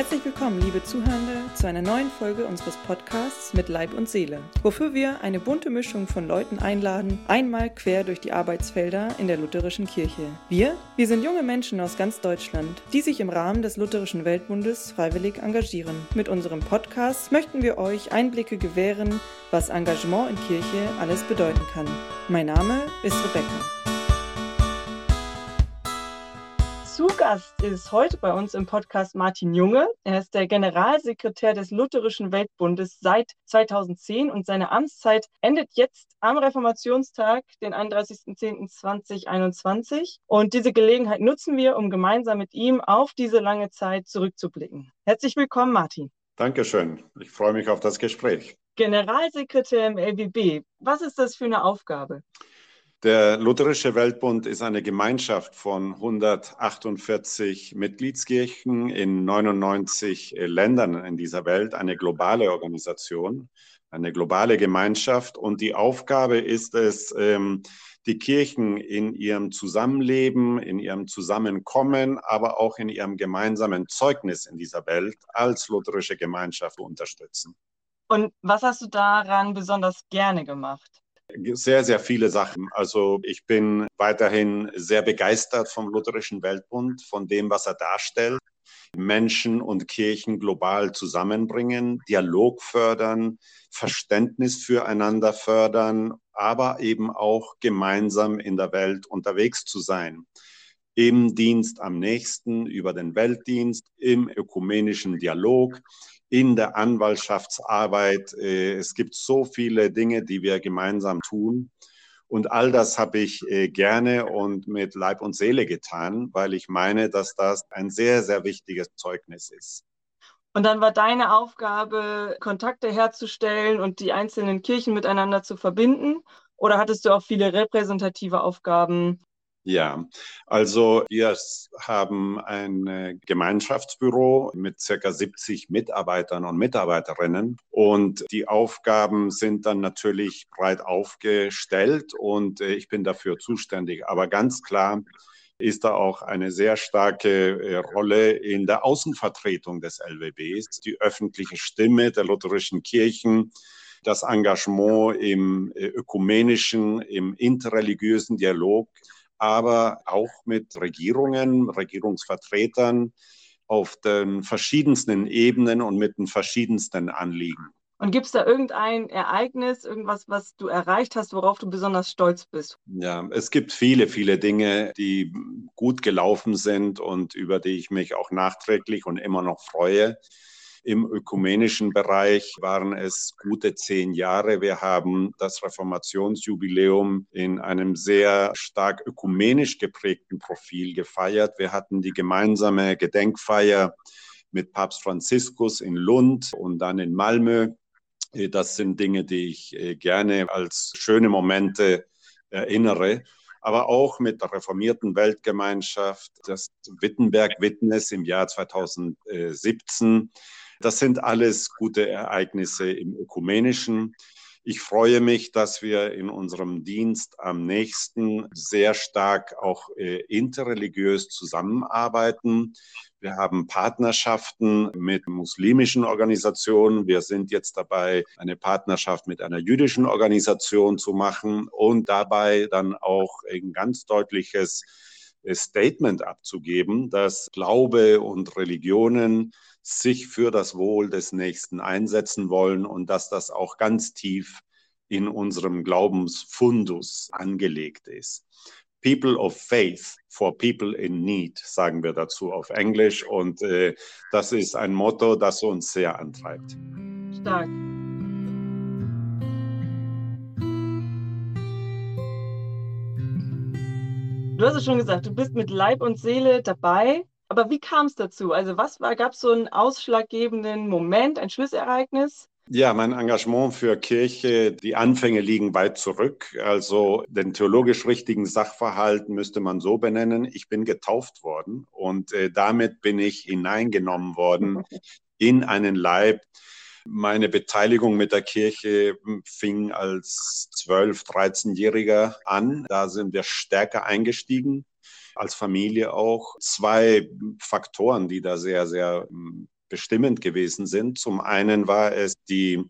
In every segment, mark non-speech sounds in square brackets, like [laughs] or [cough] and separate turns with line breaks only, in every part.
Herzlich willkommen, liebe Zuhörende, zu einer neuen Folge unseres Podcasts mit Leib und Seele, wofür wir eine bunte Mischung von Leuten einladen, einmal quer durch die Arbeitsfelder in der lutherischen Kirche. Wir, wir sind junge Menschen aus ganz Deutschland, die sich im Rahmen des Lutherischen Weltbundes freiwillig engagieren. Mit unserem Podcast möchten wir euch Einblicke gewähren, was Engagement in Kirche alles bedeuten kann. Mein Name ist Rebecca. Zu Gast ist heute bei uns im Podcast Martin Junge. Er ist der Generalsekretär des Lutherischen Weltbundes seit 2010 und seine Amtszeit endet jetzt am Reformationstag, den 31.10.2021. Und diese Gelegenheit nutzen wir, um gemeinsam mit ihm auf diese lange Zeit zurückzublicken. Herzlich willkommen, Martin.
Dankeschön. Ich freue mich auf das Gespräch.
Generalsekretär im LWB. Was ist das für eine Aufgabe?
Der Lutherische Weltbund ist eine Gemeinschaft von 148 Mitgliedskirchen in 99 Ländern in dieser Welt, eine globale Organisation, eine globale Gemeinschaft. Und die Aufgabe ist es, ähm, die Kirchen in ihrem Zusammenleben, in ihrem Zusammenkommen, aber auch in ihrem gemeinsamen Zeugnis in dieser Welt als lutherische Gemeinschaft zu unterstützen.
Und was hast du daran besonders gerne gemacht?
Sehr, sehr viele Sachen. Also ich bin weiterhin sehr begeistert vom Lutherischen Weltbund, von dem, was er darstellt. Menschen und Kirchen global zusammenbringen, Dialog fördern, Verständnis füreinander fördern, aber eben auch gemeinsam in der Welt unterwegs zu sein. Im Dienst am nächsten, über den Weltdienst, im ökumenischen Dialog, in der Anwaltschaftsarbeit. Äh, es gibt so viele Dinge, die wir gemeinsam tun. Und all das habe ich äh, gerne und mit Leib und Seele getan, weil ich meine, dass das ein sehr, sehr wichtiges Zeugnis ist.
Und dann war deine Aufgabe, Kontakte herzustellen und die einzelnen Kirchen miteinander zu verbinden? Oder hattest du auch viele repräsentative Aufgaben
ja, also wir haben ein Gemeinschaftsbüro mit circa 70 Mitarbeitern und Mitarbeiterinnen und die Aufgaben sind dann natürlich breit aufgestellt und äh, ich bin dafür zuständig. Aber ganz klar ist da auch eine sehr starke äh, Rolle in der Außenvertretung des LWBs, die öffentliche Stimme der lutherischen Kirchen das Engagement im äh, ökumenischen, im interreligiösen Dialog aber auch mit Regierungen, Regierungsvertretern auf den verschiedensten Ebenen und mit den verschiedensten Anliegen.
Und gibt es da irgendein Ereignis, irgendwas, was du erreicht hast, worauf du besonders stolz bist?
Ja, es gibt viele, viele Dinge, die gut gelaufen sind und über die ich mich auch nachträglich und immer noch freue. Im ökumenischen Bereich waren es gute zehn Jahre. Wir haben das Reformationsjubiläum in einem sehr stark ökumenisch geprägten Profil gefeiert. Wir hatten die gemeinsame Gedenkfeier mit Papst Franziskus in Lund und dann in Malmö. Das sind Dinge, die ich äh, gerne als schöne Momente erinnere aber auch mit der reformierten Weltgemeinschaft, das Wittenberg-Witness im Jahr 2017 das sind alles gute Ereignisse im ökumenischen. Ich freue mich, dass wir in unserem Dienst am nächsten sehr stark auch äh, interreligiös zusammenarbeiten. Wir haben Partnerschaften mit muslimischen Organisationen. Wir sind jetzt dabei, eine Partnerschaft mit einer jüdischen Organisation zu machen und dabei dann auch ein ganz deutliches Statement abzugeben, dass Glaube und Religionen sich für das Wohl des Nächsten einsetzen wollen und dass das auch ganz tief in unserem Glaubensfundus angelegt ist. People of Faith for People in Need, sagen wir dazu auf Englisch. Und äh, das ist ein Motto, das uns sehr antreibt.
Stark. Du hast es schon gesagt, du bist mit Leib und Seele dabei. Aber wie kam es dazu? Also was war, gab es so einen ausschlaggebenden Moment, ein Schlüssereignis?
Ja, mein Engagement für Kirche, die Anfänge liegen weit zurück. Also den theologisch richtigen Sachverhalt müsste man so benennen. Ich bin getauft worden und äh, damit bin ich hineingenommen worden [laughs] in einen Leib. Meine Beteiligung mit der Kirche fing als 12-, 13-Jähriger an. Da sind wir stärker eingestiegen als Familie auch. Zwei Faktoren, die da sehr, sehr hm, bestimmend gewesen sind. Zum einen war es die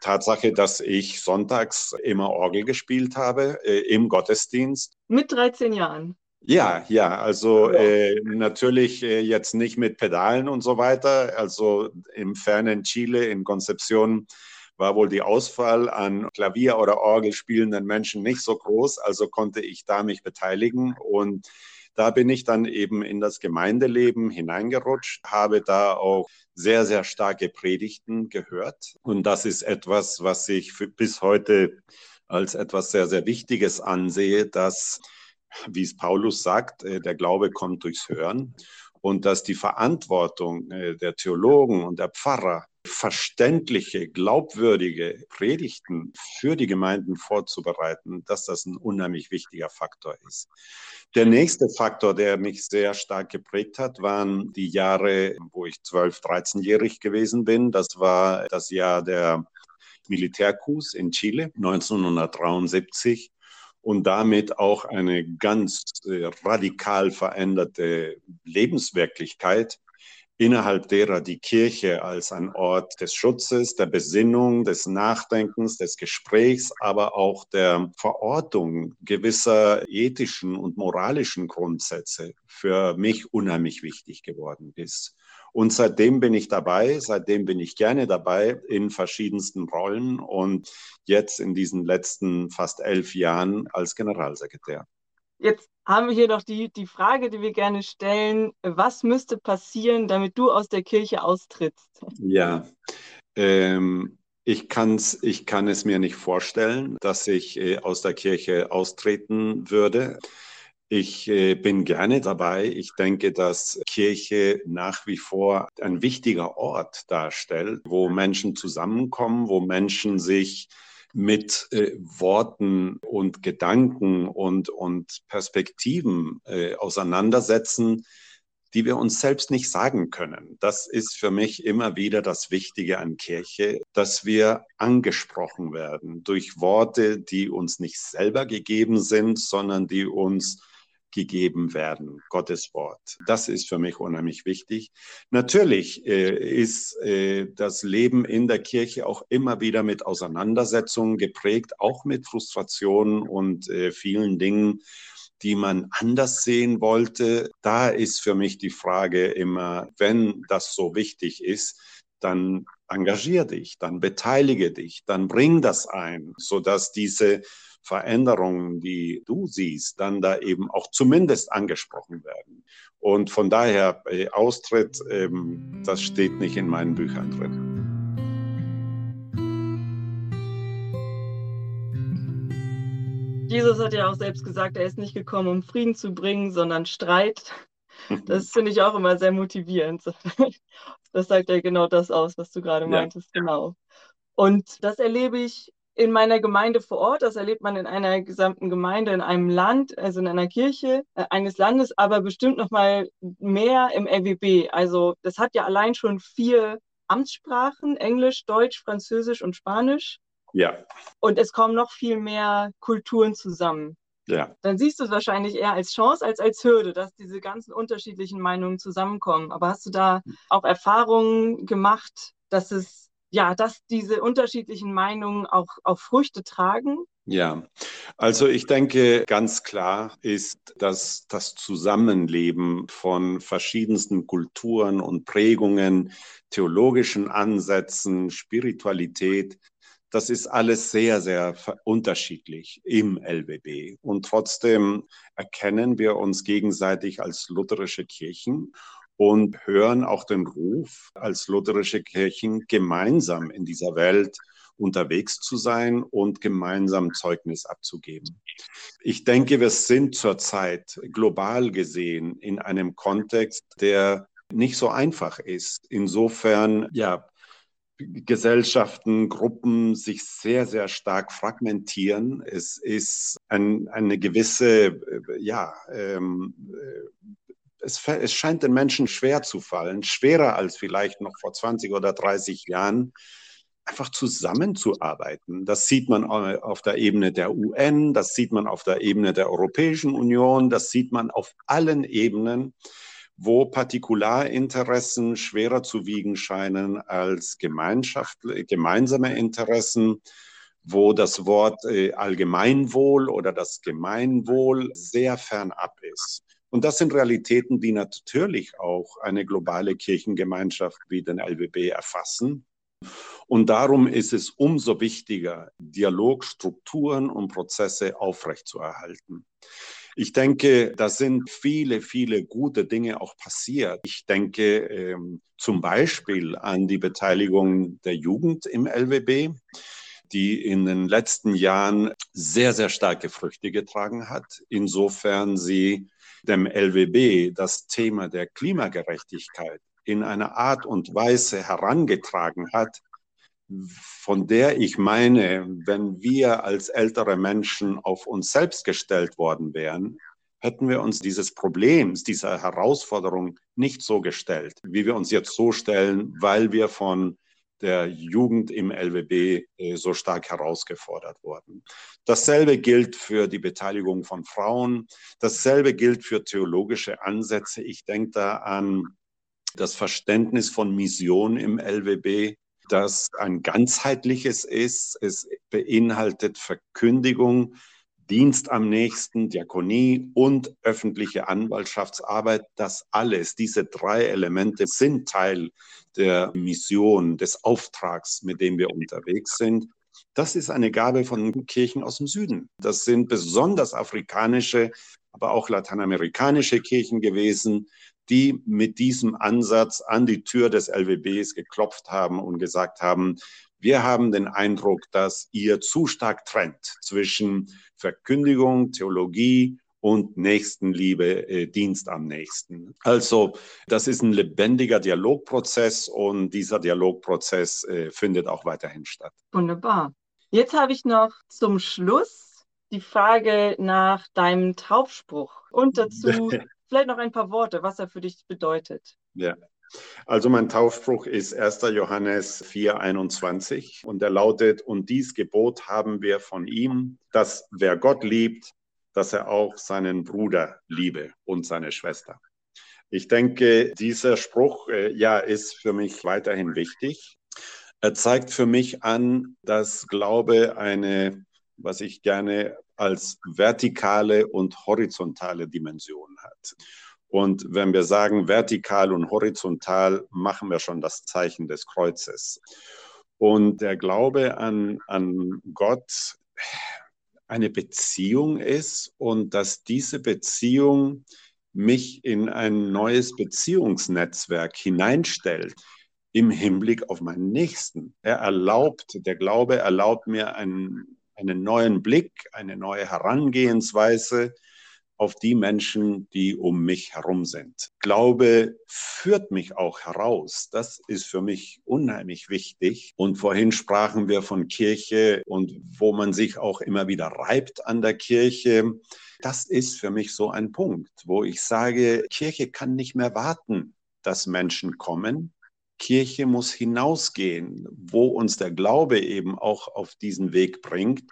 Tatsache, dass ich sonntags immer Orgel gespielt habe äh, im Gottesdienst.
Mit 13 Jahren.
Ja, ja, also äh, natürlich äh, jetzt nicht mit Pedalen und so weiter. Also im fernen Chile, in Concepción, war wohl die Auswahl an Klavier- oder Orgel spielenden Menschen nicht so groß. Also konnte ich da mich beteiligen und da bin ich dann eben in das Gemeindeleben hineingerutscht, habe da auch sehr, sehr starke Predigten gehört. Und das ist etwas, was ich bis heute als etwas sehr, sehr Wichtiges ansehe, dass, wie es Paulus sagt, äh, der Glaube kommt durchs Hören und dass die Verantwortung äh, der Theologen und der Pfarrer verständliche, glaubwürdige Predigten für die Gemeinden vorzubereiten, dass das ein unheimlich wichtiger Faktor ist. Der nächste Faktor, der mich sehr stark geprägt hat, waren die Jahre, wo ich 12, 13-jährig gewesen bin. Das war das Jahr der Militärkus in Chile 1973 und damit auch eine ganz äh, radikal veränderte Lebenswirklichkeit innerhalb derer die Kirche als ein Ort des Schutzes, der Besinnung, des Nachdenkens, des Gesprächs, aber auch der Verortung gewisser ethischen und moralischen Grundsätze für mich unheimlich wichtig geworden ist. Und seitdem bin ich dabei, seitdem bin ich gerne dabei in verschiedensten Rollen und jetzt in diesen letzten fast elf Jahren als Generalsekretär.
Jetzt haben wir hier noch die, die Frage, die wir gerne stellen. Was müsste passieren, damit du aus der Kirche austrittst?
Ja, ähm, ich, kann's, ich kann es mir nicht vorstellen, dass ich äh, aus der Kirche austreten würde. Ich äh, bin gerne dabei. Ich denke, dass Kirche nach wie vor ein wichtiger Ort darstellt, wo Menschen zusammenkommen, wo Menschen sich mit äh, Worten und Gedanken und, und Perspektiven äh, auseinandersetzen, die wir uns selbst nicht sagen können. Das ist für mich immer wieder das Wichtige an Kirche, dass wir angesprochen werden durch Worte, die uns nicht selber gegeben sind, sondern die uns gegeben werden, Gottes Wort. Das ist für mich unheimlich wichtig. Natürlich äh, ist äh, das Leben in der Kirche auch immer wieder mit Auseinandersetzungen geprägt, auch mit Frustrationen und äh, vielen Dingen, die man anders sehen wollte. Da ist für mich die Frage immer, wenn das so wichtig ist, dann engagier dich, dann beteilige dich, dann bring das ein, sodass diese Veränderungen, die du siehst, dann da eben auch zumindest angesprochen werden. Und von daher, äh, Austritt, ähm, das steht nicht in meinen Büchern drin.
Jesus hat ja auch selbst gesagt, er ist nicht gekommen, um Frieden zu bringen, sondern Streit. [laughs] Das finde ich auch immer sehr motivierend. [laughs] Das sagt ja genau das aus, was du gerade meintest, ja. genau. Und das erlebe ich in meiner Gemeinde vor Ort, das erlebt man in einer gesamten Gemeinde, in einem Land, also in einer Kirche äh, eines Landes, aber bestimmt noch mal mehr im LWB. Also das hat ja allein schon vier Amtssprachen, Englisch, Deutsch, Französisch und Spanisch.
Ja.
Und es kommen noch viel mehr Kulturen zusammen.
Ja.
Dann siehst du es wahrscheinlich eher als Chance als als Hürde, dass diese ganzen unterschiedlichen Meinungen zusammenkommen. Aber hast du da auch Erfahrungen gemacht, dass es ja, dass diese unterschiedlichen Meinungen auch, auch Früchte tragen?
Ja, also ich denke, ganz klar ist, dass das Zusammenleben von verschiedensten Kulturen und Prägungen, theologischen Ansätzen, Spiritualität, das ist alles sehr, sehr unterschiedlich im LBB. Und trotzdem erkennen wir uns gegenseitig als lutherische Kirchen und hören auch den Ruf, als lutherische Kirchen gemeinsam in dieser Welt unterwegs zu sein und gemeinsam Zeugnis abzugeben. Ich denke, wir sind zurzeit global gesehen in einem Kontext, der nicht so einfach ist. Insofern, ja, Gesellschaften, Gruppen sich sehr, sehr stark fragmentieren. Es ist ein, eine gewisse, äh, ja, ähm, es, es scheint den Menschen schwer zu fallen, schwerer als vielleicht noch vor 20 oder 30 Jahren, einfach zusammenzuarbeiten. Das sieht man auf der Ebene der UN, das sieht man auf der Ebene der Europäischen Union, das sieht man auf allen Ebenen, wo Partikularinteressen schwerer zu wiegen scheinen als gemeinsame Interessen, wo das Wort äh, Allgemeinwohl oder das Gemeinwohl sehr fernab ist. Und das sind Realitäten, die natürlich auch eine globale Kirchengemeinschaft wie den LWB erfassen. Und darum ist es umso wichtiger, Dialogstrukturen und Prozesse aufrechtzuerhalten. Ich denke, da sind viele, viele gute Dinge auch passiert. Ich denke ähm, zum Beispiel an die Beteiligung der Jugend im LWB die in den letzten Jahren sehr, sehr starke Früchte getragen hat, insofern sie dem LWB das Thema der Klimagerechtigkeit in einer Art und Weise herangetragen hat, von der ich meine, wenn wir als ältere Menschen auf uns selbst gestellt worden wären, hätten wir uns dieses Problems, dieser Herausforderung nicht so gestellt, wie wir uns jetzt so stellen, weil wir von der Jugend im LWB äh, so stark herausgefordert worden. Dasselbe gilt für die Beteiligung von Frauen. Dasselbe gilt für theologische Ansätze. Ich denke da an das Verständnis von Mission im LWB, das ein ganzheitliches ist. Es beinhaltet Verkündigung, Dienst am nächsten, Diakonie und öffentliche Anwaltschaftsarbeit. Das alles, diese drei Elemente sind Teil der Mission, des Auftrags, mit dem wir unterwegs sind. Das ist eine Gabe von Kirchen aus dem Süden. Das sind besonders afrikanische, aber auch lateinamerikanische Kirchen gewesen, die mit diesem Ansatz an die Tür des LWBs geklopft haben und gesagt haben, wir haben den Eindruck, dass ihr zu stark trennt zwischen Verkündigung, Theologie und Nächstenliebe, äh, Dienst am Nächsten. Also das ist ein lebendiger Dialogprozess und dieser Dialogprozess äh, findet auch weiterhin statt.
Wunderbar. Jetzt habe ich noch zum Schluss die Frage nach deinem Taufspruch und dazu [laughs] vielleicht noch ein paar Worte, was er für dich bedeutet.
Ja. Also mein Taufspruch ist 1. Johannes 4:21 und er lautet, und dies Gebot haben wir von ihm, dass wer Gott liebt, dass er auch seinen Bruder liebe und seine Schwester. Ich denke, dieser Spruch äh, ja ist für mich weiterhin wichtig. Er zeigt für mich an, dass Glaube eine, was ich gerne als vertikale und horizontale Dimension hat. Und wenn wir sagen vertikal und horizontal, machen wir schon das Zeichen des Kreuzes. Und der Glaube an, an Gott eine Beziehung ist und dass diese Beziehung mich in ein neues Beziehungsnetzwerk hineinstellt im Hinblick auf meinen Nächsten. Er erlaubt, der Glaube erlaubt mir einen, einen neuen Blick, eine neue Herangehensweise auf die Menschen, die um mich herum sind. Glaube führt mich auch heraus. Das ist für mich unheimlich wichtig. Und vorhin sprachen wir von Kirche und wo man sich auch immer wieder reibt an der Kirche. Das ist für mich so ein Punkt, wo ich sage, Kirche kann nicht mehr warten, dass Menschen kommen. Kirche muss hinausgehen, wo uns der Glaube eben auch auf diesen Weg bringt.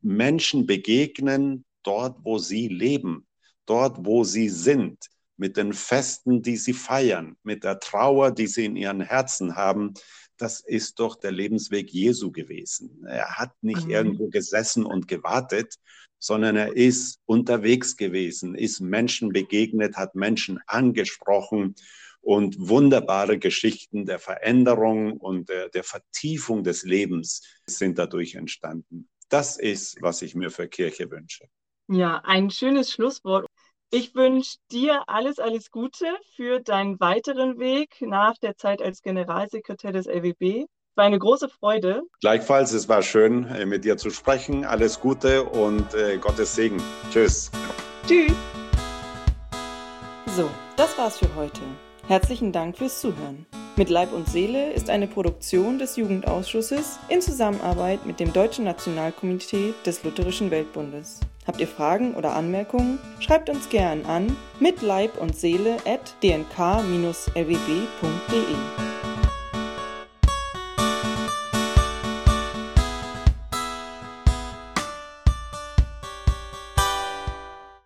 Menschen begegnen dort, wo sie leben dort, wo sie sind, mit den Festen, die sie feiern, mit der Trauer, die sie in ihren Herzen haben, das ist doch der Lebensweg Jesu gewesen. Er hat nicht mhm. irgendwo gesessen und gewartet, sondern er ist unterwegs gewesen, ist Menschen begegnet, hat Menschen angesprochen und wunderbare Geschichten der Veränderung und der, der Vertiefung des Lebens sind dadurch entstanden. Das ist, was ich mir für Kirche wünsche.
Ja, ein schönes Schlusswort. Ich wünsche dir alles, alles Gute für deinen weiteren Weg nach der Zeit als Generalsekretär des LWB. War eine große Freude.
Gleichfalls, es war schön, äh, mit dir zu sprechen. Alles Gute und äh, Gottes Segen. Tschüss.
Tschüss. So, das war's für heute. Herzlichen Dank fürs Zuhören. Mit Leib und Seele ist eine Produktion des Jugendausschusses in Zusammenarbeit mit dem Deutschen Nationalkomitee des Lutherischen Weltbundes. Habt ihr Fragen oder Anmerkungen? Schreibt uns gern an mit Leib und Seele at dnk-lwb.de.